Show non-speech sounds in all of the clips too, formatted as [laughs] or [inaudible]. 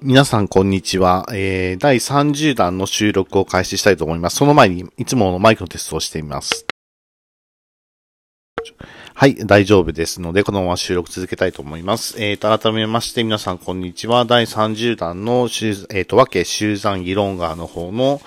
皆さん、こんにちは。えー、第30弾の収録を開始したいと思います。その前に、いつものマイクのテストをしてみます。はい、大丈夫ですので、このまま収録続けたいと思います。えーと、改めまして皆さんこんにちは。第30弾の、えーと、和家集山議論側の方の、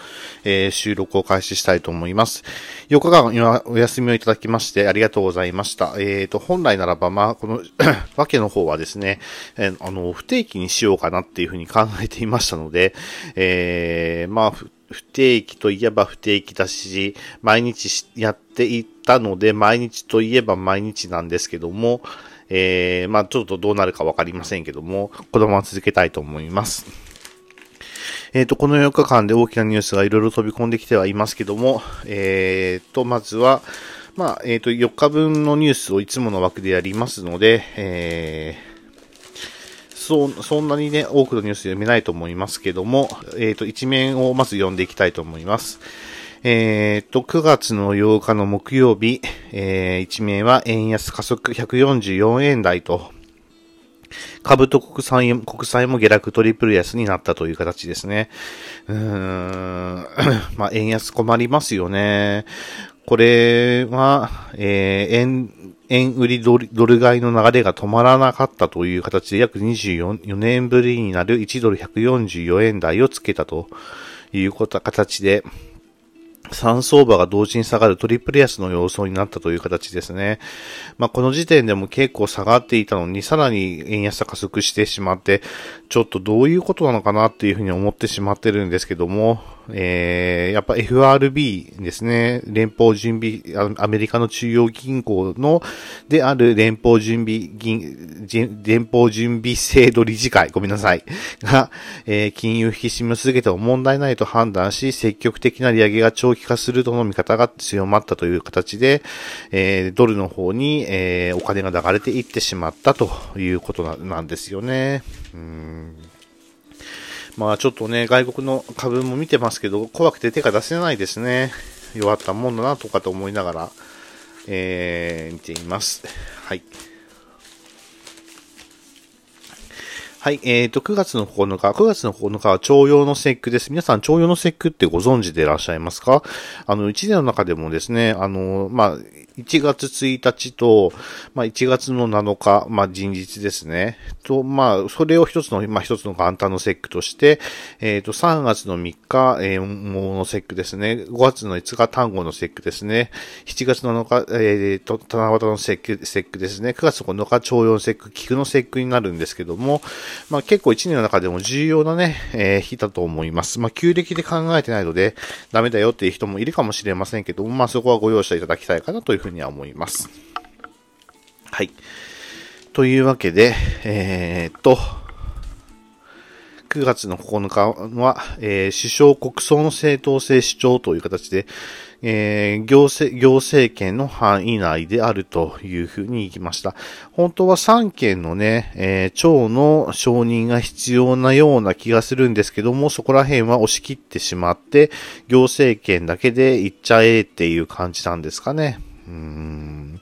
えー、収録を開始したいと思います。4日間今お休みをいただきましてありがとうございました。えーと、本来ならば、まあ、この [coughs] 和家の方はですね、え、あの、不定期にしようかなっていうふうに考えていましたので、えー、まあ、不定期といえば不定期だし、毎日やっていったので、毎日といえば毎日なんですけども、えー、まあちょっとどうなるかわかりませんけども、このまま続けたいと思います。えっ、ー、と、この4日間で大きなニュースがいろいろ飛び込んできてはいますけども、えっ、ー、と、まずは、まあ、えっ、ー、と、4日分のニュースをいつもの枠でやりますので、えー、そう、そんなにね、多くのニュース読めないと思いますけども、えっ、ー、と、一面をまず読んでいきたいと思います。えっ、ー、と、9月の8日の木曜日、えー、一面は円安加速144円台と、株と国債国債も下落トリプル安になったという形ですね。うーん、[coughs] まあ、円安困りますよね。これは、えー、円、円売りドル買いの流れが止まらなかったという形で約24年ぶりになる1ドル144円台をつけたということ形で、3相場が同時に下がるトリプル安の様相になったという形ですね。まあ、この時点でも結構下がっていたのに、さらに円安が加速してしまって、ちょっとどういうことなのかなっていうふうに思ってしまってるんですけども、えー、やっぱ FRB ですね、連邦準備、アメリカの中央銀行の、である連邦準備銀、連邦準備制度理事会、ごめんなさい、が、えー、金融引き締めを続けても問題ないと判断し、積極的な利上げが長期化するとの見方が強まったという形で、えー、ドルの方に、えー、お金が流れていってしまったということなんですよね。うん。まあちょっとね、外国の株も見てますけど、怖くて手が出せないですね。弱ったもんだなとかと思いながら、えー、見ています。はい。はい、えーと、9月の9日、9月の9日は徴用の節句です。皆さん、徴用の節句ってご存知でいらっしゃいますか？あの、1年の中でもですね、あの、まあ、1月1日と、まあ、1月の7日、まあ、人日ですね。と、まあ、それを一つの、まあ、一つの元旦の節句として、えっ、ー、と、3月の3日、えー、桃の節句ですね。5月の5日、単語の節句ですね。7月の7日、えっ、ー、と、七夕の節句、節句ですね。9月9日、朝陽節句、菊の節句になるんですけども、まあ、結構1年の中でも重要なね、えー、日だと思います。まあ、旧暦で考えてないので、ダメだよっていう人もいるかもしれませんけども、まあ、そこはご容赦いただきたいかなというふうにふうには思います。はい。というわけで、えー、っと、9月の9日は、えー、首相国葬の正当性主張という形で、えー、行政、行政権の範囲内であるというふうに言いました。本当は3件のね、えー、町の承認が必要なような気がするんですけども、そこら辺は押し切ってしまって、行政権だけで行っちゃえっていう感じなんですかね。うん。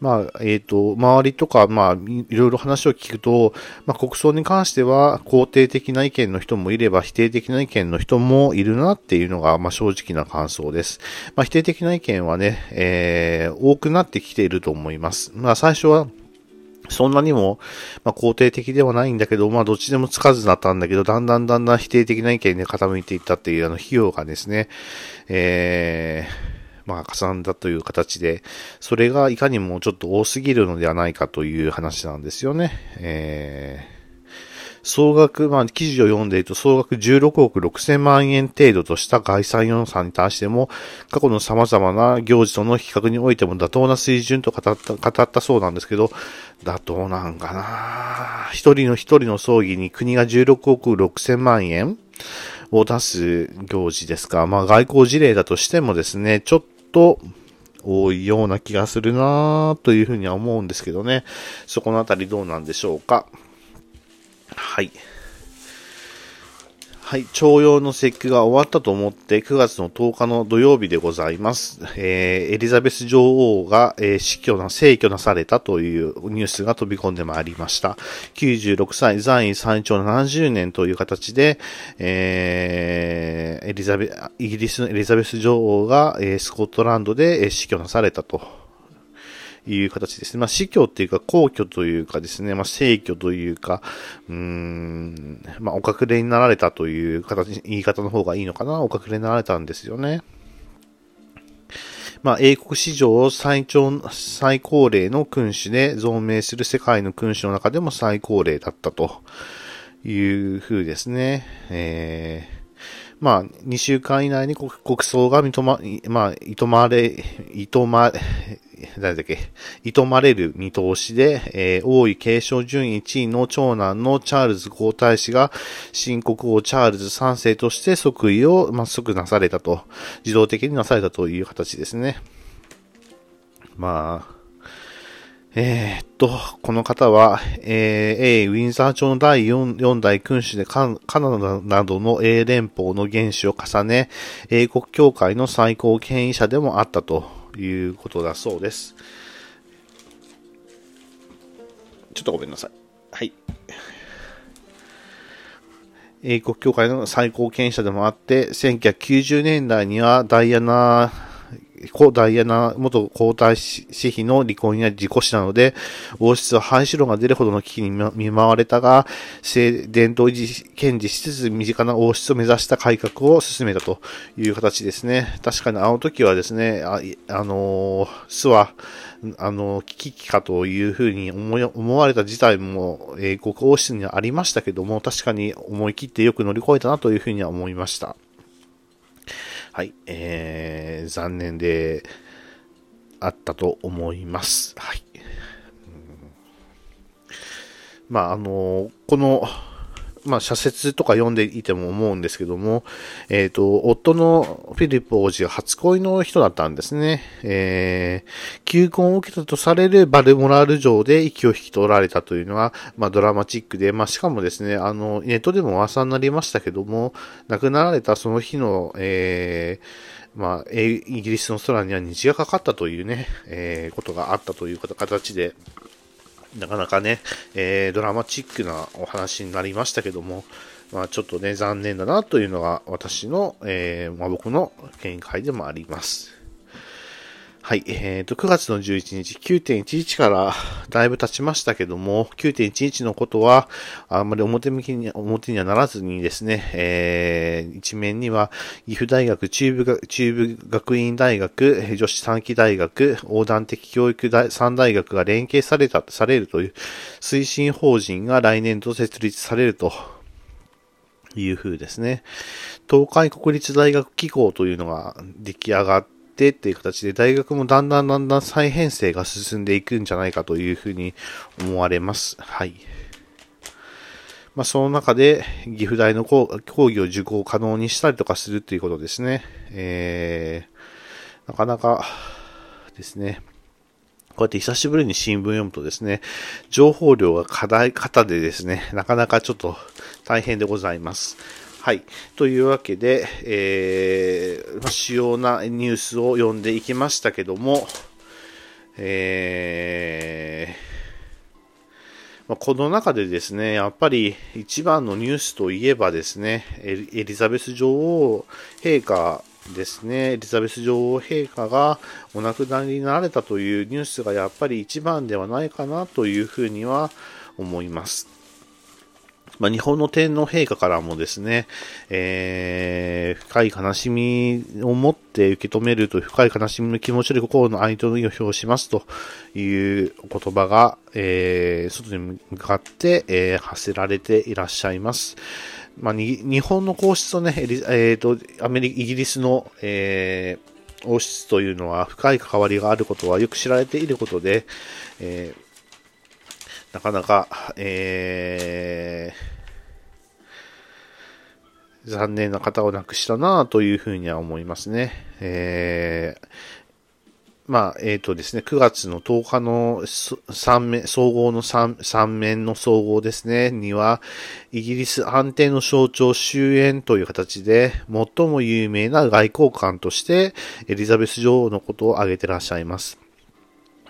まあ、えっ、ー、と、周りとか、まあ、いろいろ話を聞くと、まあ、国葬に関しては、肯定的な意見の人もいれば、否定的な意見の人もいるなっていうのが、まあ、正直な感想です。まあ、否定的な意見はね、えー、多くなってきていると思います。まあ、最初は、そんなにも、まあ、肯定的ではないんだけど、まあ、どっちでもつかずだったんだけど、だんだんだんだん否定的な意見で傾いていったっていう、あの、費用がですね、えー、まあ、重んだという形で、それがいかにもちょっと多すぎるのではないかという話なんですよね。えー、総額、まあ、記事を読んでいると、総額16億6千万円程度とした概算予算に対しても、過去の様々な行事との比較においても妥当な水準と語った、語ったそうなんですけど、妥当なんかな一人の一人の葬儀に国が16億6千万円を出す行事ですか。まあ外交事例だとしてもですね、ちょっと多いような気がするなというふうには思うんですけどね。そこのあたりどうなんでしょうか。はい。はい、徴用の節句が終わったと思って9月の10日の土曜日でございます。えー、エリザベス女王が、えー、死去な、逝去なされたというニュースが飛び込んでまいりました。96歳、在位最長70年という形で、えー、エリザベ、イギリスのエリザベス女王が、えー、スコットランドで、えー、死去なされたと。いう形ですね。まあ、死去っていうか、皇居というかですね、まあ、逝去というか、うーん、まあ、お隠れになられたという形、言い方の方がいいのかな。お隠れになられたんですよね。まあ、英国史上最長、最高齢の君主で造命する世界の君主の中でも最高齢だったという風ですね。えーまあ、2週間以内に国葬が認ま、まあ、いとまれ、いとま、誰だっけ、いとまれる見通しで、えー、王位継承順位1位の長男のチャールズ皇太子が、新国王チャールズ3世として即位を、まあ、即なされたと、自動的になされたという形ですね。まあ、えー、っと、この方は、えー、ウィンザー朝の第 4, 4代君主でカナダなどの英連邦の元首を重ね、英国教会の最高権威者でもあったということだそうです。ちょっとごめんなさい。はい。英国協会の最高権者でもあって、1990年代にはダイアナ故ダイアナ元皇太子妃の離婚や事故死なので、王室は廃止論が出るほどの危機に見舞われたが、伝統維持、堅持しつつ身近な王室を目指した改革を進めたという形ですね。確かにあの時はですね、あ、あのー、巣は、あの、危機かというふうに思思われた事態も、えー、国王室にはありましたけども、確かに思い切ってよく乗り越えたなというふうには思いました。はい、えー、残念であったと思います。はい。まあ、あの、この、まあ、社説とか読んでいても思うんですけども、えっ、ー、と、夫のフィリップ王子は初恋の人だったんですね。えー、求婚を受けたとされるバルモラル城で息を引き取られたというのは、まあ、ドラマチックで、まあ、しかもですね、あの、ネットでも噂になりましたけども、亡くなられたその日の、えー、まあ、イギリスの空には虹がかかったというね、えー、ことがあったという形で、なかなかね、えー、ドラマチックなお話になりましたけども、まあちょっとね、残念だなというのが私の、えー、まあ僕の見解でもあります。はい。えっ、ー、と、9月の11日、9.11からだいぶ経ちましたけども、9.11のことは、あんまり表向きに、表にはならずにですね、えー、一面には、岐阜大学、中部中部学院大学、女子短期大学、横断的教育大3大学が連携された、されるという推進法人が来年度設立されるという風ですね。東海国立大学機構というのが出来上がっってっていう形で大学もだんだんだんだん再編成が進んでいくんじゃないかというふうに思われます。はい。まあ、その中で岐阜大の講義を受講可能にしたりとかするっていうことですね。えー、なかなかですね。こうやって久しぶりに新聞読むとですね、情報量が課題型でですね、なかなかちょっと大変でございます。はい。というわけで、えー、主要なニュースを読んでいきましたけども、えー、まあ、この中でですね、やっぱり一番のニュースといえばですね、エリザベス女王陛下ですね、エリザベス女王陛下がお亡くなりになられたというニュースがやっぱり一番ではないかなというふうには思います。まあ、日本の天皇陛下からもですね、えー、深い悲しみを持って受け止めると深い悲しみの気持ちで心の愛とを表しますという言葉が、えー、外に向かって、えー、発せられていらっしゃいます。まあ、日本の皇室とね、えー、と、アメリカ、イギリスの、えー、王室というのは深い関わりがあることはよく知られていることで、えーなかなか、えー、残念な方を亡くしたなというふうには思いますね。えまあ、えっ、ー、とですね、9月の10日の三面、総合の三、三面の総合ですね、には、イギリス安定の象徴終焉という形で、最も有名な外交官として、エリザベス女王のことを挙げてらっしゃいます。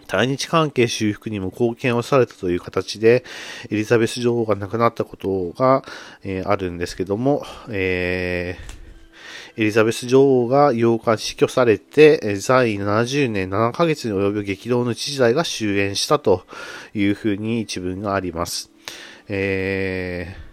対日関係修復にも貢献をされたという形で、エリザベス女王が亡くなったことが、えー、あるんですけども、えー、エリザベス女王が8日死去されて、在位70年7ヶ月に及ぶ激動の一時代が終焉したというふうに一文があります。えー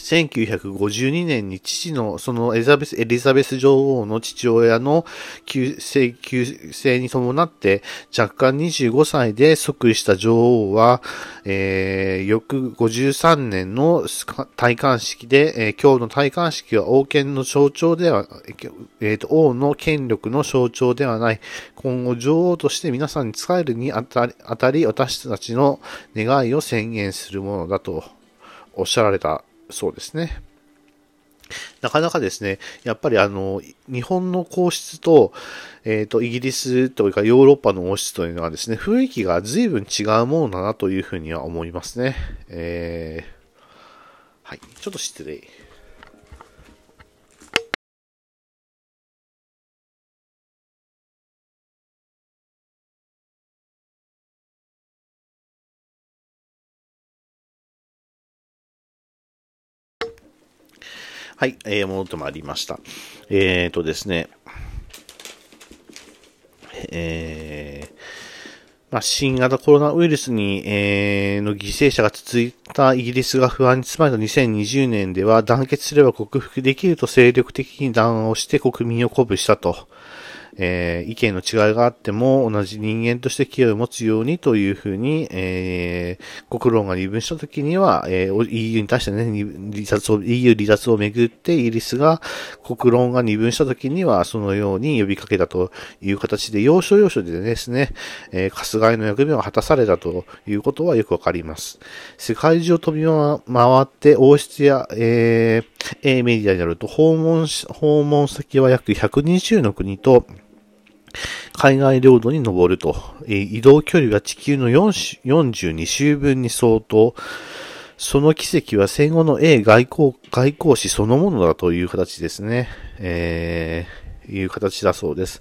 1952年に父の、そのエリザベス、エリザベス女王の父親の急性、急性に伴って若干25歳で即位した女王は、えー、翌53年の戴冠式で、えー、今日の戴冠式は王権の象徴では、えーと、王の権力の象徴ではない。今後女王として皆さんに仕えるにあたり、あたり私たちの願いを宣言するものだとおっしゃられたそうですね。なかなかですね、やっぱりあの、日本の皇室と、えっ、ー、と、イギリスというかヨーロッパの王室というのはですね、雰囲気が随分違うものだなというふうには思いますね。えー、はい、ちょっと失礼。はい、えー、戻ってまいりました。えーとですね、えー、まあ、新型コロナウイルスに、えー、の犠牲者が続いたイギリスが不安に包まれた2020年では団結すれば克服できると精力的に談話をして国民を鼓舞したと。えー、意見の違いがあっても同じ人間として気を持つようにというふうに、えー、国論が二分したときには、えー、EU に対してね、離脱を、EU 離脱をめぐってイギリスが国論が二分したときには、そのように呼びかけたという形で、要所要所でですね、えー、春日井の役目を果たされたということはよくわかります。世界中を飛び回って王室や、えー、メディアになると訪問、訪問先は約120の国と、海外領土に登ると、移動距離が地球の42周分に相当、その奇跡は戦後の A 外交、外交史そのものだという形ですね。えーいう形だそうです。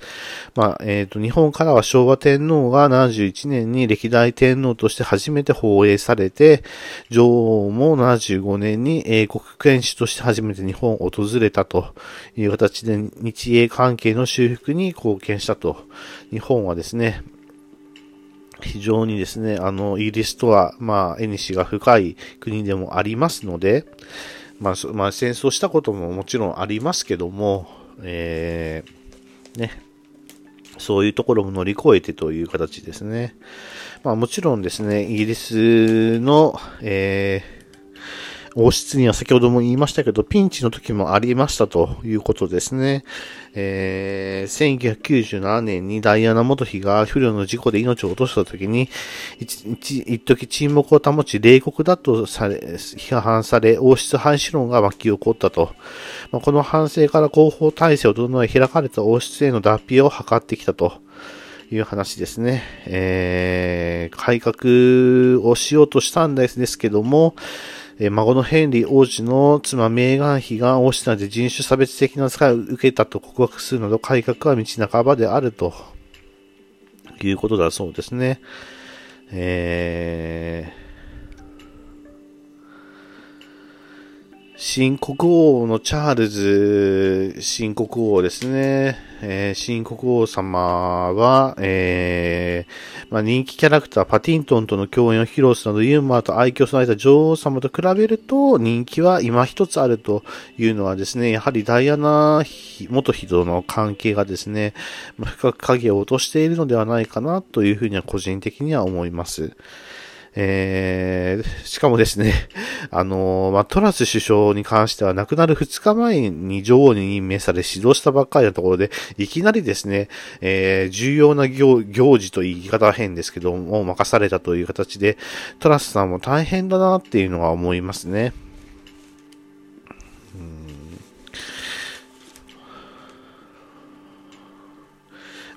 まあ、えっ、ー、と、日本からは昭和天皇が71年に歴代天皇として初めて放映されて、女王も75年に英国君主として初めて日本を訪れたという形で日英関係の修復に貢献したと。日本はですね、非常にですね、あの、イギリスとは、まあ、縁が深い国でもありますので、まあ、まあ、戦争したことももちろんありますけども、えー、ね、そういうところも乗り越えてという形ですね。まあもちろんですね、イギリスの、えー、王室には先ほども言いましたけど、ピンチの時もありましたということですね。えー、1997年にダイアナ元妃が不慮の事故で命を落とした時に、一時沈黙を保ち、冷酷だとされ、批判され、王室廃止論が巻き起こったと。まあ、この反省から広報体制を整え開かれた王室への脱皮を図ってきたと。いう話ですね。えー、改革をしようとしたんですけども、え孫のヘンリー王子の妻メーガン妃が王室内で人種差別的な扱いを受けたと告白するなど改革は道半ばであるということだそうですね。えー新国王のチャールズ新国王ですね。えー、新国王様は、えー、まあ、人気キャラクターパティントンとの共演を披露するなどユーモアと愛嬌を備えた女王様と比べると人気は今一つあるというのはですね、やはりダイアナ元妃との関係がですね、深く影を落としているのではないかなというふうには個人的には思います。えー、しかもですね、[laughs] あのー、まあ、トラス首相に関しては亡くなる2日前に女王に任命され指導したばっかりのところで、いきなりですね、えー、重要な行行事と言い方は変ですけども、任されたという形で、トラスさんも大変だなっていうのは思いますね。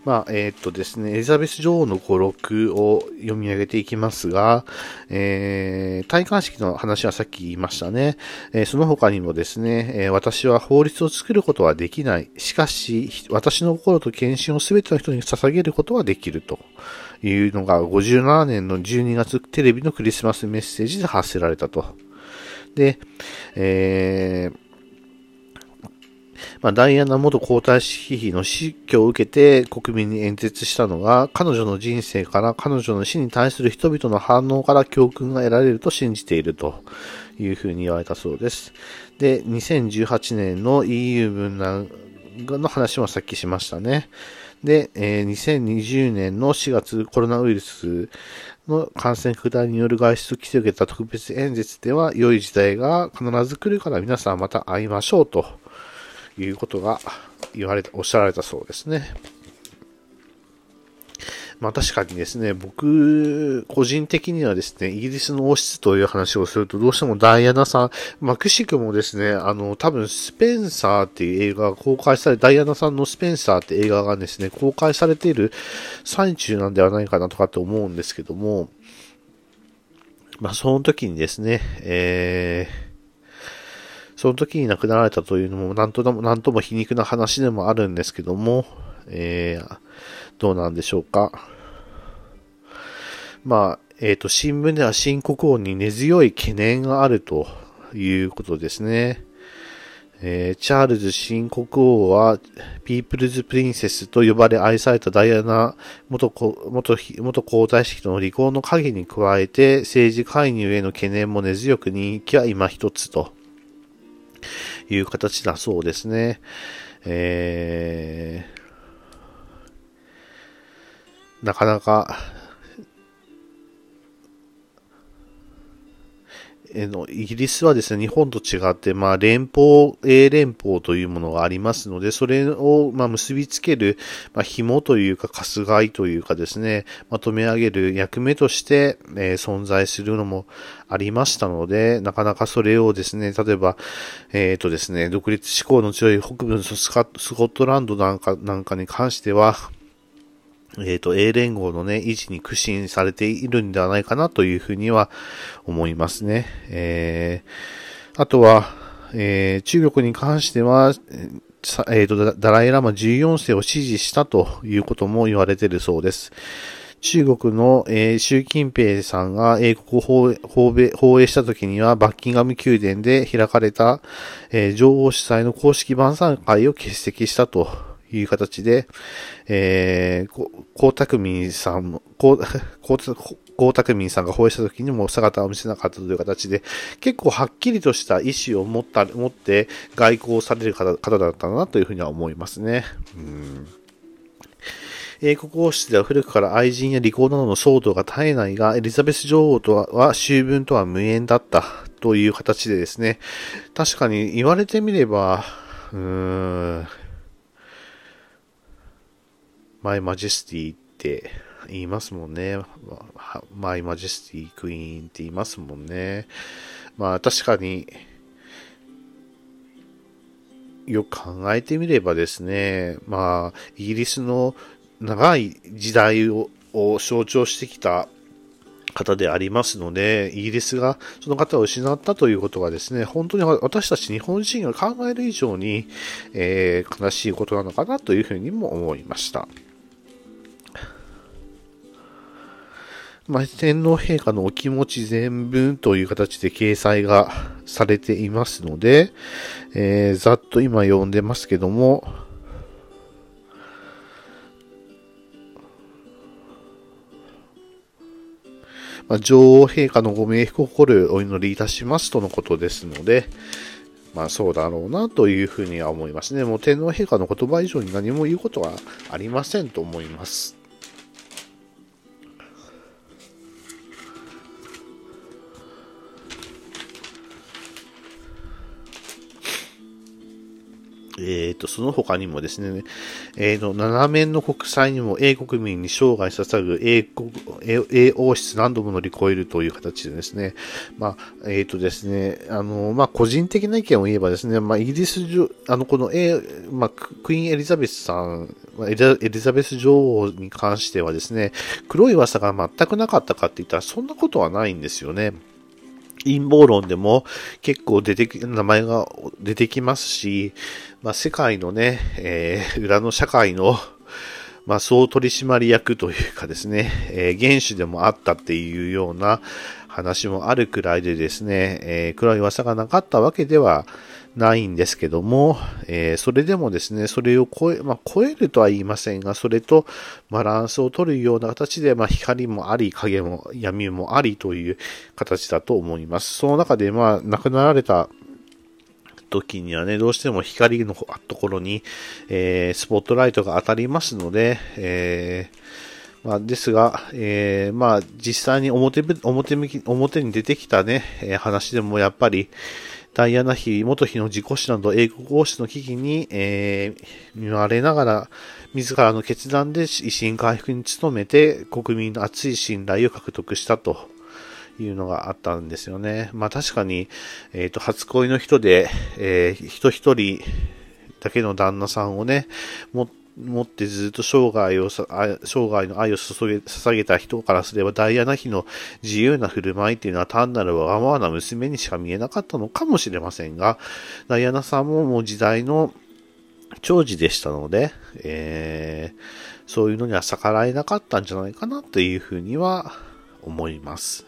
まあ、えー、っとですね、エリザベス女王の語録を読み上げていきますが、えー、戴冠式の話はさっき言いましたね。えー、その他にもですね、え、私は法律を作ることはできない。しかし、私の心と献身をすべての人に捧げることはできるというのが57年の12月テレビのクリスマスメッセージで発せられたと。で、えー、まあ、ダイアナ元皇太子妃の死去を受けて国民に演説したのが、彼女の人生から彼女の死に対する人々の反応から教訓が得られると信じているというふうに言われたそうです。で、2018年の EU 分断の話もさっきしましたね。で、えー、2020年の4月コロナウイルスの感染拡大による外出規制を受けた特別演説では、良い時代が必ず来るから皆さんまた会いましょうということが言われた、おっしゃられたそうですね。まあ確かにですね、僕、個人的にはですね、イギリスの王室という話をすると、どうしてもダイアナさん、まあくしくもですね、あの、多分スペンサーっていう映画が公開され、ダイアナさんのスペンサーって映画がですね、公開されている最中なんではないかなとかって思うんですけども、まあその時にですね、えー、その時に亡くなられたというのも、なんとも、なんとも皮肉な話でもあるんですけども、えー、どうなんでしょうか。まあ、えっ、ー、と、新聞では新国王に根強い懸念があるということですね。えー、チャールズ新国王は、ピープルズ・プリンセスと呼ばれ愛されたダイアナ元元元皇太子との離婚の影に加えて、政治介入への懸念も根強く人気は今一つと。いう形だそうですね。えー、なかなか、えの、イギリスはですね、日本と違って、まあ、連邦、英連邦というものがありますので、それを、まあ、結びつける、まあ、紐というか、かすがいというかですね、まとめ上げる役目として、えー、存在するのもありましたので、なかなかそれをですね、例えば、えっ、ー、とですね、独立志向の強い北部のスコットランドなんか、なんかに関しては、えっ、ー、と、A 連合のね、維持に苦心されているんではないかなというふうには思いますね。えー、あとは、えー、中国に関しては、えっ、ー、と、ダライラマ14世を支持したということも言われているそうです。中国の、えー、習近平さんが英国を放映した時にはバッキンガム宮殿で開かれた、えー、女王主催の公式晩餐会を欠席したという形で、えー、江沢民さんも、江沢民さんが放映した時にも姿を見せなかったという形で、結構はっきりとした意思を持った、持って外交される方方だったなというふうには思いますね。うん。英国王室では古くから愛人や離婚などの騒動が絶えないが、エリザベス女王とは秋分とは無縁だったという形でですね、確かに言われてみれば、うーん、マイマジェスティって言いますもんね。マイマジェスティクイーンって言いますもんね。まあ確かに、よく考えてみればですね、まあ、イギリスの長い時代を象徴してきた方でありますので、イギリスがその方を失ったということはですね、本当に私たち日本人が考える以上に、えー、悲しいことなのかなというふうにも思いました。まあ、天皇陛下のお気持ち全文という形で掲載がされていますので、えー、ざっと今読んでますけども、まあ、女王陛下のご冥福を誇るお祈りいたしますとのことですので、まあそうだろうなというふうには思いますね。もう天皇陛下の言葉以上に何も言うことはありませんと思います。えっ、ー、と、その他にもですね、えっ、ー、と、7面の国債にも英国民に生涯捧ぐ英国、英王室何度も乗り越えるという形でですね、まあ、えっ、ー、とですね、あの、まあ、個人的な意見を言えばですね、まあ、イギリス、あの、この、えまあ、クイーンエリザベスさん、エリザベス女王に関してはですね、黒い噂が全くなかったかって言ったら、そんなことはないんですよね。陰謀論でも結構出てき、名前が出てきますし、まあ、世界のね、えー、裏の社会の、まあ、総取締役というかですね、えー、原種でもあったっていうような話もあるくらいでですね、えー、黒い噂がなかったわけではないんですけども、えー、それでもですね、それを超え、まあ、超えるとは言いませんが、それとバランスを取るような形で、まあ、光もあり、影も、闇もありという形だと思います。その中で、まあ、亡くなられた時にはね、どうしても光のところに、えー、スポットライトが当たりますので、えーまあ、ですが、えー、まあ、実際に表、表、表に出てきたね、え、話でもやっぱり、ダイアナ妃、元妃の自己死など英国王室の危機に、えー、見舞われながら、自らの決断で維新回復に努めて、国民の熱い信頼を獲得したと。いうのがあったんですよね。まあ確かに、えっ、ー、と、初恋の人で、えー、人一人だけの旦那さんをね、も持ってずっと生涯を、生涯の愛を注げ、捧げた人からすれば、ダイアナ妃の自由な振る舞いっていうのは単なるわがままな娘にしか見えなかったのかもしれませんが、ダイアナさんももう時代の長寿でしたので、えー、そういうのには逆らえなかったんじゃないかなというふうには思います。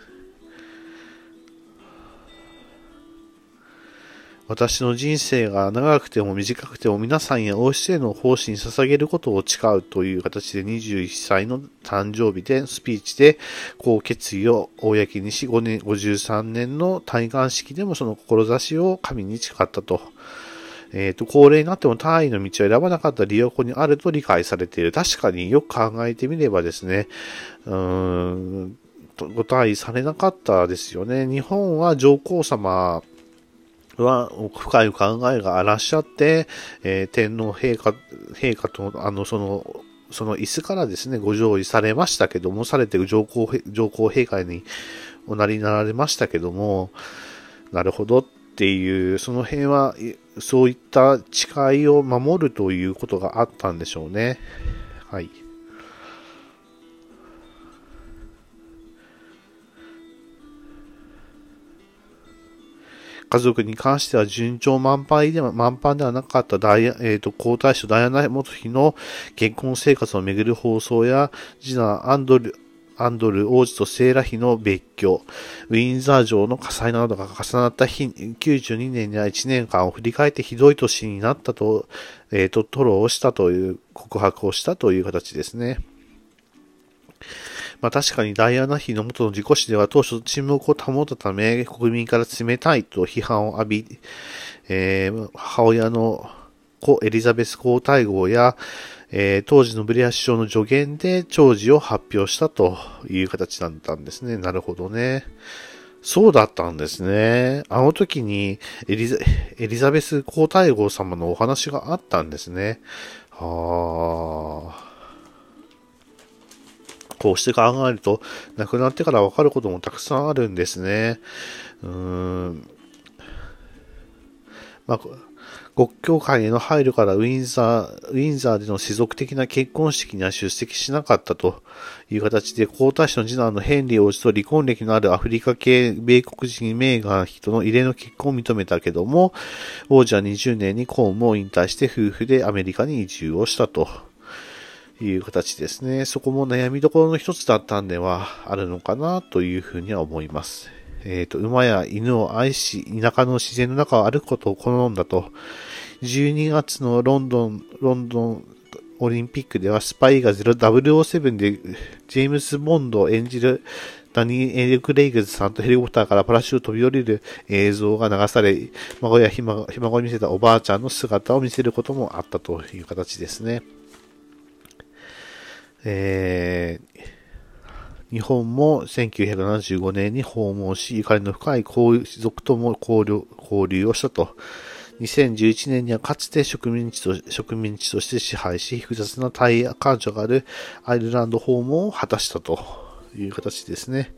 私の人生が長くても短くても皆さんや王室への奉仕に捧げることを誓うという形で21歳の誕生日でスピーチでこう決意を公にし5年、53年の戴冠式でもその志を神に誓ったと。えっ、ー、と、高齢になっても単位の道を選ばなかった理由はここにあると理解されている。確かによく考えてみればですね、うーん、ご退位されなかったですよね。日本は上皇様は深い考えがあらっしゃって、えー、天皇陛下、陛下と、あの、その、その椅子からですね、ご上位されましたけども、されて上皇、上皇陛下におなりになられましたけども、なるほどっていう、その辺は、そういった誓いを守るということがあったんでしょうね。はい。家族に関しては順調満帆では、満帆ではなかったダイヤ、えっ、ー、と、皇太子ダイアナ元妃の結婚生活をめぐる放送や、次男アンドル、アンドル王子とセーラ妃の別居、ウィンザー城の火災などが重なった日、92年には1年間を振り返ってひどい年になったと、えっ、ー、と、吐露をしたという告白をしたという形ですね。まあ確かにダイアナ妃の元の自己死では当初沈黙を保ったため国民から冷たいと批判を浴び、えー、母親の故エリザベス皇太后や、えー、当時のブレア首相の助言で長寿を発表したという形だったんですね。なるほどね。そうだったんですね。あの時にエリザエリザベス皇太后様のお話があったんですね。はあ。こうして考えると、亡くなってから分かることもたくさんあるんですね。うーん。まあ、国教会への配慮からウィンザー、ウィンザーでの世俗的な結婚式には出席しなかったという形で、皇太子の次男のヘンリー王子と離婚歴のあるアフリカ系米国人メーガン妃との異例の結婚を認めたけども、王子は20年に公務を引退して夫婦でアメリカに移住をしたと。いう形ですね。そこも悩みどころの一つだったんではあるのかなというふうには思います。えっ、ー、と、馬や犬を愛し、田舎の自然の中を歩くことを好んだと、12月のロンドン、ロンドンオリンピックではスパイが007でジェームズ・ボンドを演じるダニー・エル・クレイグズさんとヘリコプターからパラシュート飛び降りる映像が流され、孫やひ孫に見せたおばあちゃんの姿を見せることもあったという形ですね。えー、日本も1975年に訪問し、ゆかりの深い皇族とも交流交流をしたと。2011年にはかつて植民地と植民地として支配し、複雑な対感情があるアイルランド訪問を果たしたという形ですね。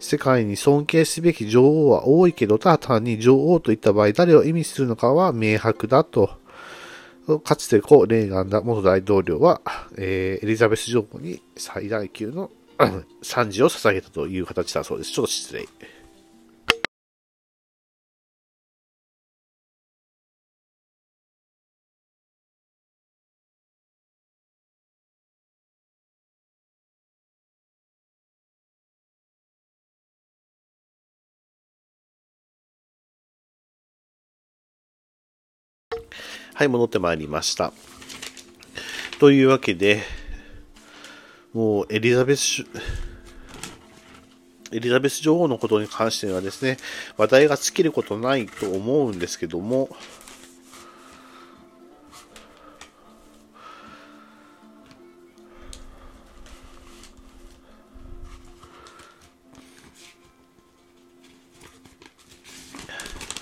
世界に尊敬すべき女王は多いけど、ただ単に女王といった場合、誰を意味するのかは明白だと。かつて故レーガンダ元大統領は、えー、エリザベス女王に最大級の賛辞を捧げたという形だそうです。ちょっと失礼。はい、戻ってまいりました。というわけで、もうエリザベス、エリザベス女王のことに関してはですね、話題が尽きることないと思うんですけども、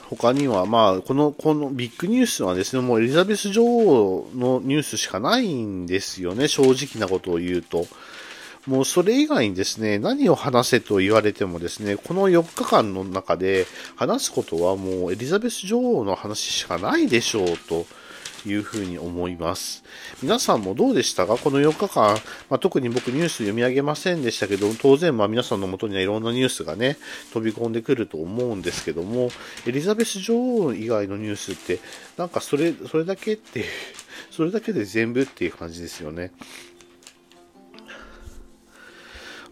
他には、まあ、この、このビッグニュースはですね、もうエリザベス女王のニュースしかないんですよね、正直なことを言うと。もうそれ以外にですね、何を話せと言われてもですね、この4日間の中で話すことはもうエリザベス女王の話しかないでしょうというふうに思います。皆さんもどうでしたか？この4日間、まあ、特に僕ニュース読み上げませんでしたけど、当然まあ皆さんの元にはいろんなニュースがね、飛び込んでくると思うんですけども、エリザベス女王以外のニュースって、なんかそれ、それだけって、[laughs] それだけで全部っていう感じですよね。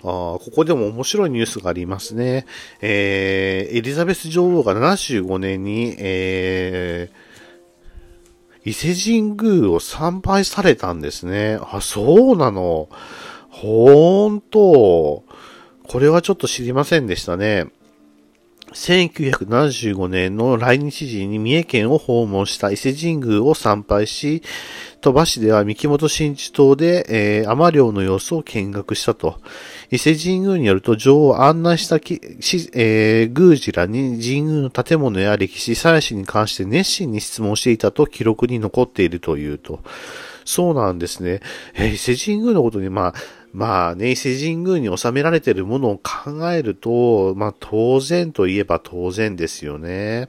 あここでも面白いニュースがありますね。えー、エリザベス女王が75年に、えー、伊勢神宮を参拝されたんですね。あ、そうなの。ほーんと。これはちょっと知りませんでしたね。1975年の来日時に三重県を訪問した伊勢神宮を参拝し、鳥羽市では三木本新地島で、えー、雨量の様子を見学したと。伊勢神宮によると、女王を案内したき、し、えー、宮司らに神宮の建物や歴史、祭祀に関して熱心に質問していたと記録に残っているというと。そうなんですね。えー、伊勢神宮のことに、まあ、まあね、伊勢神宮に収められているものを考えると、まあ当然といえば当然ですよね。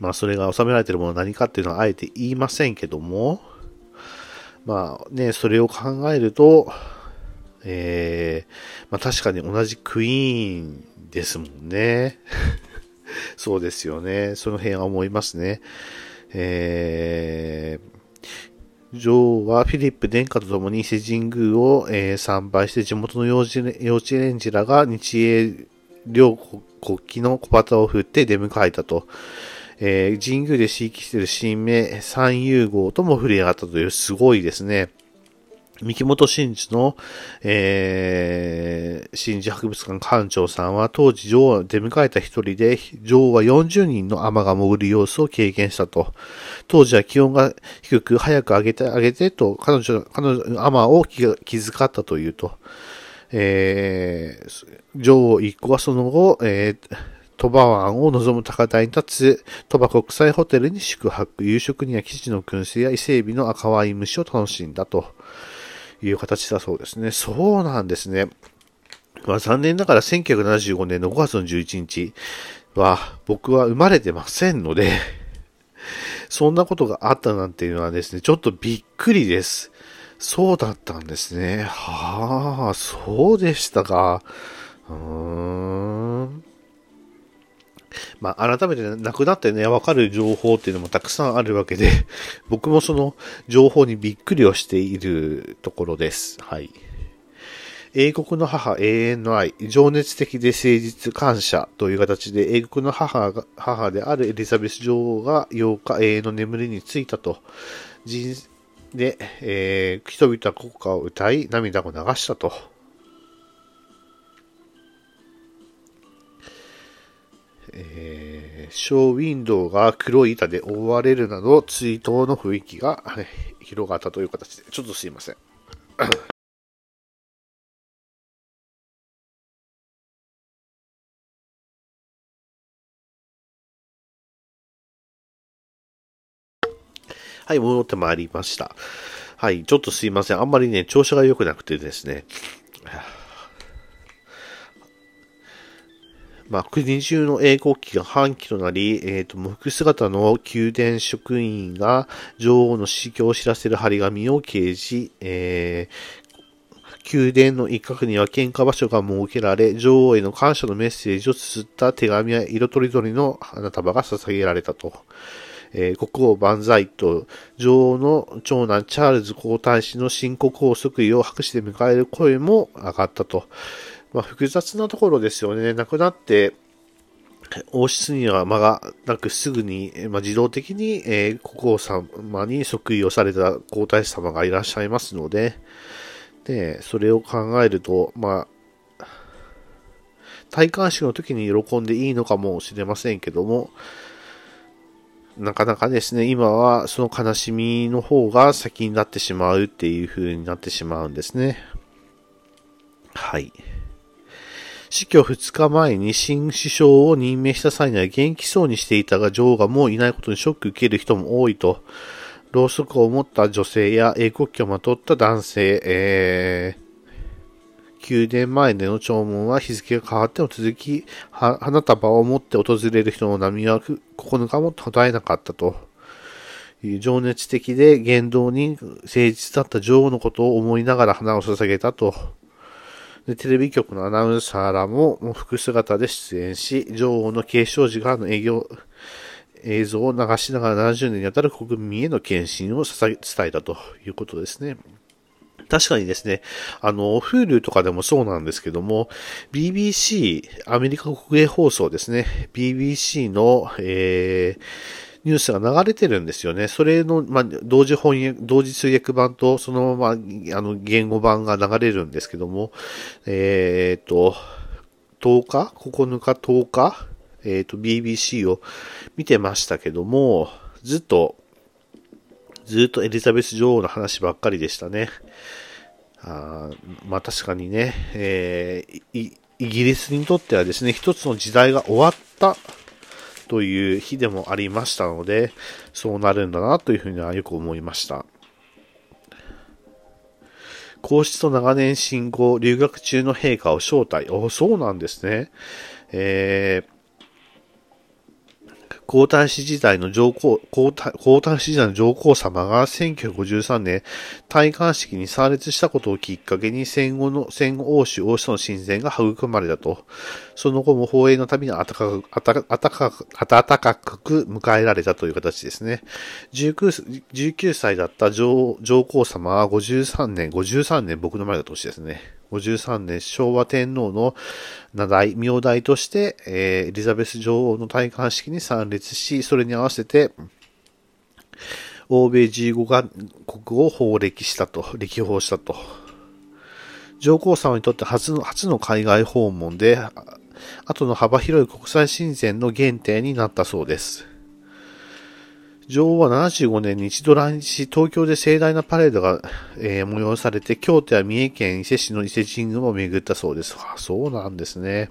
まあそれが収められているものは何かっていうのはあえて言いませんけども、まあね、それを考えると、えー、まあ確かに同じクイーンですもんね。[laughs] そうですよね。その辺は思いますね。えー、女王はフィリップ殿下と共に伊勢神宮を、えー、参拝して地元の幼稚幼稚園児らが日英両国旗の小旗を振って出迎えたと。えー、神宮で飼育している新名三遊号とも触れ上がったというすごいですね。三木本真治の、えー、真治博物館館長さんは当時女王を出迎えた一人で、女王は40人の雨が潜る様子を経験したと。当時は気温が低く早く上げて上げてと、彼女、彼女の、雨を気遣ったというと。えー、女王一行はその後、えー、鳥羽湾を望む高台に立つ鳥羽国際ホテルに宿泊、夕食には基地の燻製や伊勢海老の赤ワイン蒸しを楽しんだと。いう形だそうですね。そうなんですね。まあ、残念ながら1975年の5月の11日は僕は生まれてませんので [laughs] そんなことがあったなんていうのはですね、ちょっとびっくりです。そうだったんですね。はあ、そうでしたか。うーん。まあ、改めて亡くなってね、わかる情報っていうのもたくさんあるわけで、[laughs] 僕もその情報にびっくりをしているところです。はい。英国の母、永遠の愛、情熱的で誠実感謝という形で、英国の母が、母であるエリザベス女王が8日永遠の眠りについたと、人で、えー、人々は国歌を歌い、涙を流したと。えー、ショーウィンドウが黒い板で覆われるなど、追悼の雰囲気が広がったという形で、ちょっとすいません。[coughs] はい、戻ってまいりました。はい、ちょっとすいません。あんまりね、調子が良くなくてですね。まあ、国中の英国旗が反旗となり、えっ、と、無服姿の宮殿職員が女王の死去を知らせる張り紙を掲示、えー、宮殿の一角には献花場所が設けられ、女王への感謝のメッセージを綴った手紙や色とりどりの花束が捧げられたと。えー国王万歳と女王の長男チャールズ皇太子の新国王即位を拍手で迎える声も上がったと。まあ、複雑なところですよね。亡くなって、王室には間がなくすぐに、まあ、自動的に、えー国王様に即位をされた皇太子様がいらっしゃいますので、で、それを考えると、まあ、戴冠式の時に喜んでいいのかもしれませんけども、なかなかですね、今はその悲しみの方が先になってしまうっていう風になってしまうんですね。はい。死去2日前に新首相を任命した際には元気そうにしていたが女王がもういないことにショック受ける人も多いと、ろうそくを持った女性や英国旗をまとった男性、えー、宮殿前での弔問は日付が変わっても続き、花束を持って訪れる人の波は9日も途絶えなかったと。情熱的で言動に誠実だった女王のことを思いながら花を捧げたと。でテレビ局のアナウンサーらももう服姿で出演し、女王の継承時からの営業、映像を流しながら70年にわたる国民への献身を伝えたということですね。確かにですね、あの、Hulu とかでもそうなんですけども、BBC、アメリカ国営放送ですね、BBC の、えー、ニュースが流れてるんですよね。それの、まあ、同時翻訳、同時通訳版と、そのまま、あの、言語版が流れるんですけども、えー、っと、10日 ?9 日 ?10 日？えー、っと、BBC を見てましたけども、ずっと、ずっとエリザベス女王の話ばっかりでしたね。あまあ確かにね、えー、イギリスにとってはですね、一つの時代が終わったという日でもありましたので、そうなるんだなというふうにはよく思いました。皇室と長年信仰、留学中の陛下を招待。おそうなんですね。えー皇太子時代の上皇、皇太皇太子時代の上皇様が1953年、戴冠式に参列したことをきっかけに戦後の、戦後欧州王室の親善が育まれたと。その後も放映のたびに暖かく、暖かく、暖かく迎えられたという形ですね。19, 19歳だった上上皇様は53年、53年僕の前の年ですね。53年昭和天皇の名代、名代として、えー、エリザベス女王の戴冠式に参列し、それに合わせて、欧米15カ国を法歴したと、歴訪したと。上皇様にとって初の、初の海外訪問で、後の幅広い国際親善の原点になったそうです。女王は75年に一度来日し、東京で盛大なパレードが、えー、催されて、京都や三重県伊勢市の伊勢神宮も巡ったそうです。あそうなんですね。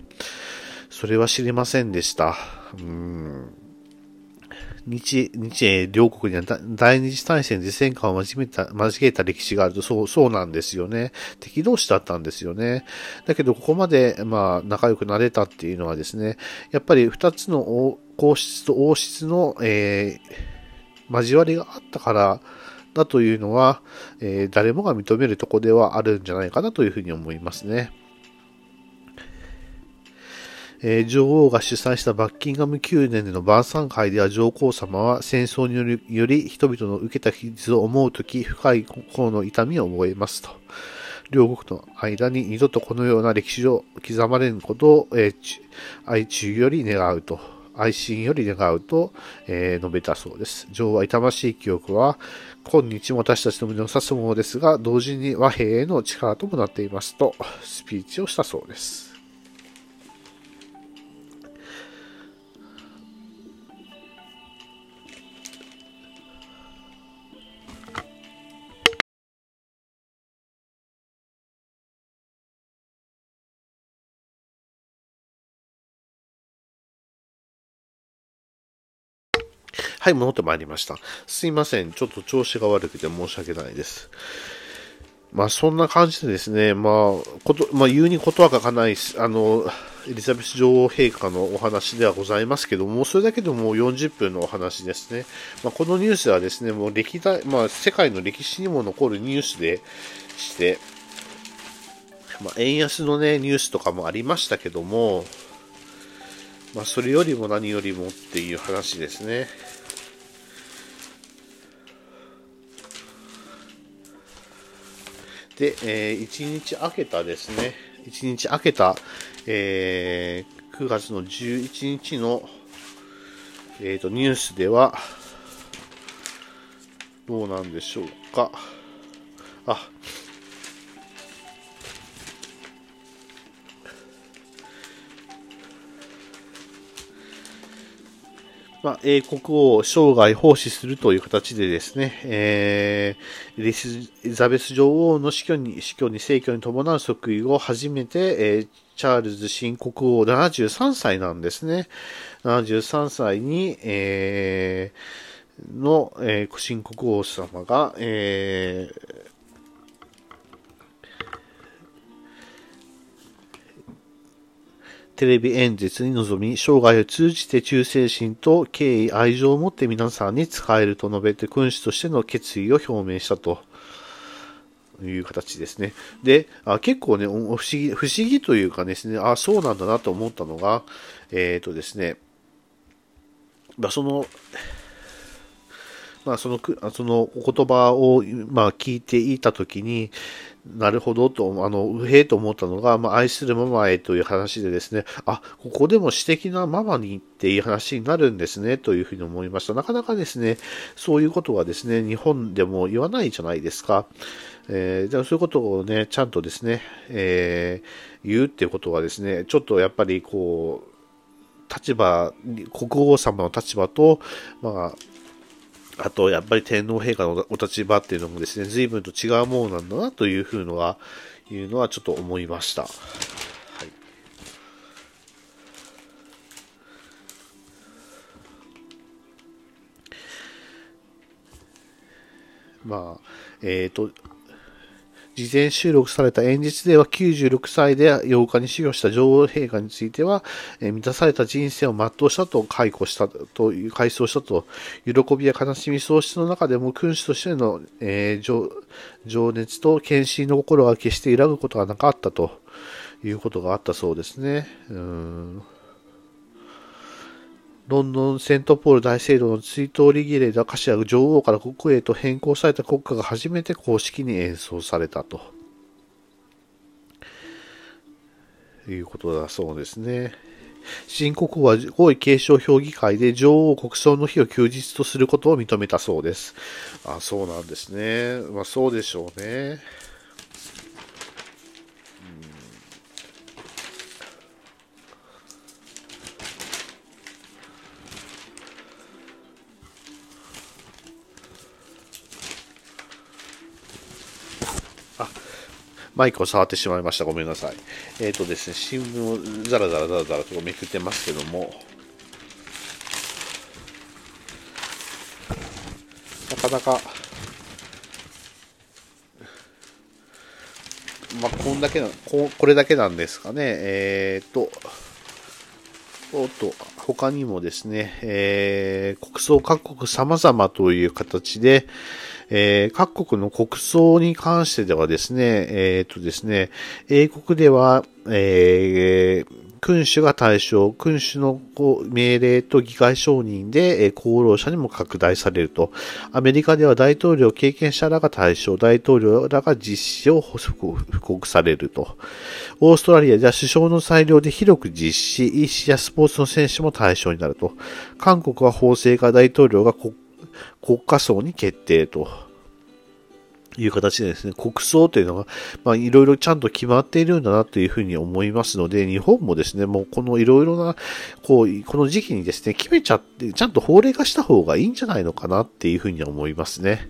それは知りませんでした。日、日英両国には第二次大戦で戦火を交えた、交えた歴史があると、そう、そうなんですよね。敵同士だったんですよね。だけど、ここまで、まあ、仲良くなれたっていうのはですね、やっぱり二つの皇室と王室の、えー、交わりがあったからだというのは、えー、誰もが認めるとこではあるんじゃないかなというふうに思いますね。えー、女王が主催したバッキンガム宮殿での晩餐会では上皇様は戦争によりより人々の受けた傷を思うとき深い心の痛みを覚えますと。両国の間に二度とこのような歴史を刻まれることを、えー、愛中より願うと。愛心より願うと、えー、述べたそうです。女王は痛ましい記憶は、今日も私たちの胸を刺すものですが、同時に和平への力ともなっていますと、スピーチをしたそうです。はい、戻ってまいりました。すいません。ちょっと調子が悪くて申し訳ないです。まあ、そんな感じでですね、まあ、こと、まあ、言うにことは書かない、あの、エリザベス女王陛下のお話ではございますけども、それだけでも40分のお話ですね。まあ、このニュースはですね、もう歴代、まあ、世界の歴史にも残るニュースでして、まあ、円安のね、ニュースとかもありましたけども、まあ、それよりも何よりもっていう話ですね。で、えー、1日明けたですね、1日明けた、えー、9月の11日の、えーと、ニュースでは、どうなんでしょうか。あ、まあ、英国を生涯奉仕するという形でですね、えー、エリザベス女王の死去に、死去に逝去に伴う即位後、初めて、えー、チャールズ新国王73歳なんですね。73歳に、えー、の、えー、新国王様が、えー、テレビ演説に臨み、生涯を通じて忠誠心と敬意、愛情を持って皆さんに仕えると述べて、君主としての決意を表明したと。いう形ですね。で、あ結構ね、不思議、不思議というかですね、あ、そうなんだなと思ったのが、えっ、ー、とですね、まあ、その、まあ、その、そのお言葉を、まあ、聞いていたときに、なるほどと、あの、うへえと思ったのが、まあ、愛するママへという話でですね、あ、ここでも私的なママにっていう話になるんですね、というふうに思いました。なかなかですね、そういうことはですね、日本でも言わないじゃないですか。えー、でもそういうことをね、ちゃんとですね、えー、言うっていうことはですね、ちょっとやっぱりこう、立場、国王様の立場と、まあ、あと、やっぱり天皇陛下のお立場っていうのもですね、随分と違うものなんだなというふうのは、いうのはちょっと思いました。はい。まあ、えっ、ー、と、事前収録された演説では96歳で8日に死去した女王陛下については、えー、満たされた人生を全うしたと解雇したという、回想したと、喜びや悲しみ喪失の中でも君主としての、えー、情熱と献身の心が決して揺らぐことがなかったということがあったそうですね。うんロンドン・セントポール大聖堂の追悼リギレーでは歌詞や女王から国へと変更された国歌が初めて公式に演奏されたと。いうことだそうですね。新国王は皇位継承評議会で女王国葬の日を休日とすることを認めたそうです。あ、そうなんですね。まあそうでしょうね。マイクを触ってしまいました。ごめんなさい。えっ、ー、とですね、新聞をザラザラザラザラとめくってますけども、なかなか、まあ、こんだけな、ここれだけなんですかね。えっ、ー、と、おっと、他にもですね、えー、国葬各国様々という形で、えー、各国の国葬に関してではですね、えっ、とですね、英国では、えー、君主が対象、君主の命令と議会承認で、功労者にも拡大されると。アメリカでは大統領経験者らが対象、大統領らが実施を布告されると。オーストラリアでは首相の裁量で広く実施、医師やスポーツの選手も対象になると。韓国は法制化大統領が国国家葬に決定と。いう形でですね、国葬というのが、まあ、いろいろちゃんと決まっているんだなというふうに思いますので、日本もですね、もうこのいろいろな、こう、この時期にですね、決めちゃって、ちゃんと法令化した方がいいんじゃないのかなっていうふうに思いますね。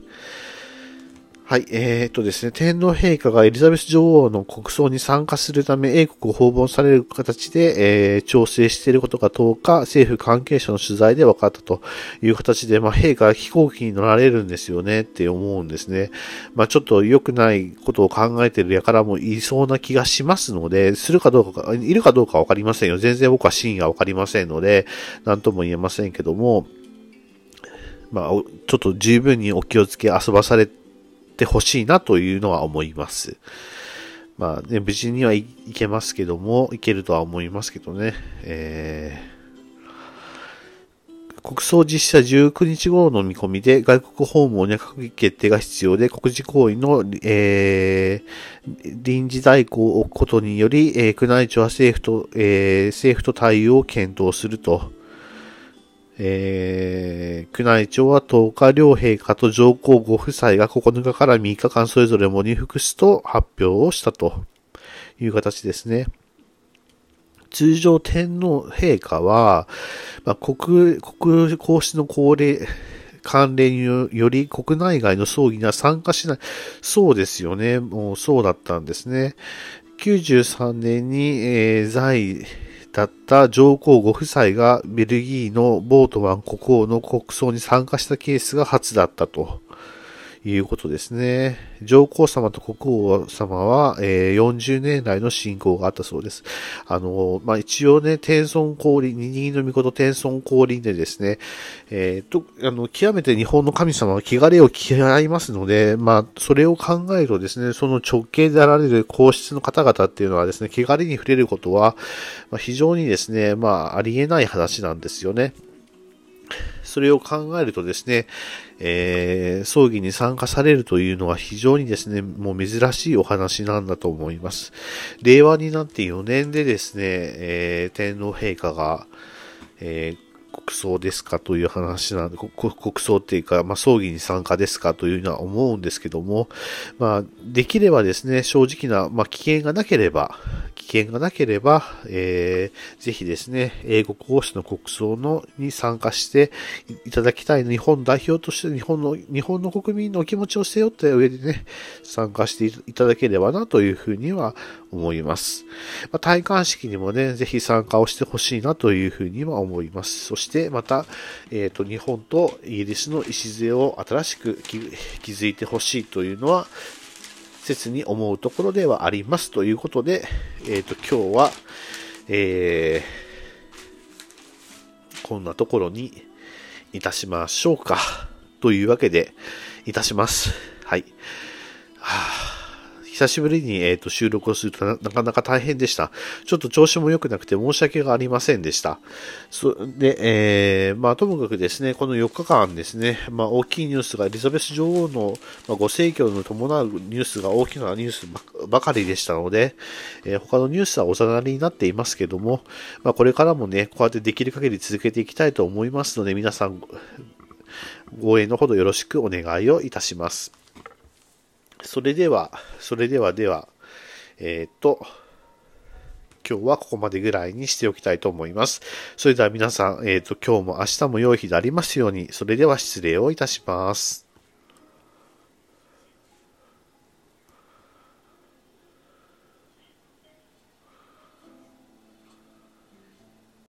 はい、えー、っとですね、天皇陛下がエリザベス女王の国葬に参加するため英国を訪問される形で、えー、調整していることが10日、政府関係者の取材で分かったという形で、まあ、陛下が飛行機に乗られるんですよねって思うんですね。まあ、ちょっと良くないことを考えている輩もいそうな気がしますので、するかどうか、いるかどうかわかりませんよ。全然僕は真意がわかりませんので、なんとも言えませんけども、まあ、ちょっと十分にお気をつけ遊ばされて、ってほしいなというのは思います。まあね、無事にはいけますけども、いけるとは思いますけどね。えー、国葬実施19日頃の見込みで外国訪問に閣議決定が必要で国事行為の、えー、臨時代行を置くことにより、えー、宮内庁は政府と、えー、政府と対応を検討すると。えー、宮内庁は10日両陛下と上皇ご夫妻が9日から3日間それぞれ喪に服すと発表をしたという形ですね。通常天皇陛下は、まあ、国、国皇室の高齢、関連により国内外の葬儀には参加しない。そうですよね。もうそうだったんですね。93年に、えー、在だった上皇ご夫妻がベルギーのボートワン国王の国葬に参加したケースが初だったと。いうことですね。上皇様と国王様は、えー、40年来の信仰があったそうです。あの、まあ、一応ね、天孫降臨、二人の御事天孫降臨でですね、えー、と、あの、極めて日本の神様は汚れを嫌いますので、まあ、それを考えるとですね、その直系であられる皇室の方々っていうのはですね、汚れに触れることは、まあ、非常にですね、まあ、ありえない話なんですよね。それを考えるとですね、えー、葬儀に参加されるというのは非常にですね、もう珍しいお話なんだと思います。令和になって4年でですね、えー、天皇陛下が、えー国葬ですかという話なんで、国葬っていうか、まあ、葬儀に参加ですかというのは思うんですけども、まあ、できればですね、正直な、まあ、危険がなければ、危険がなければ、えー、ぜひですね、英国王室の国葬のに参加していただきたい日本代表として日本の、日本の国民のお気持ちを背負った上でね、参加していただければなというふうには思います。まあ、戴冠式にもね、ぜひ参加をしてほしいなというふうには思います。そして、また、えっ、ー、と、日本とイギリスの礎を新しく築いてほしいというのは、切に思うところではありますということで、えっ、ー、と、今日は、えー、こんなところにいたしましょうか。というわけで、いたします。はい。はあ久しぶりに、えーと、収録をするとなかなか大変でした。ちょっと調子も良くなくて申し訳がありませんでした。そで、えー、まあ、ともかくですね、この4日間ですね、まあ、大きいニュースがエリザベス女王の、まあ、ご逝去の伴うニュースが大きなニュースばかりでしたので、えー、他のニュースはおざなりになっていますけども、まあ、これからもね、こうやってできる限り続けていきたいと思いますので、皆さん、ご縁のほどよろしくお願いをいたします。それでは、それではでは、えっ、と、今日はここまでぐらいにしておきたいと思います。それでは皆さん、えっ、と、今日も明日も良い日でありますように、それでは失礼をいたします。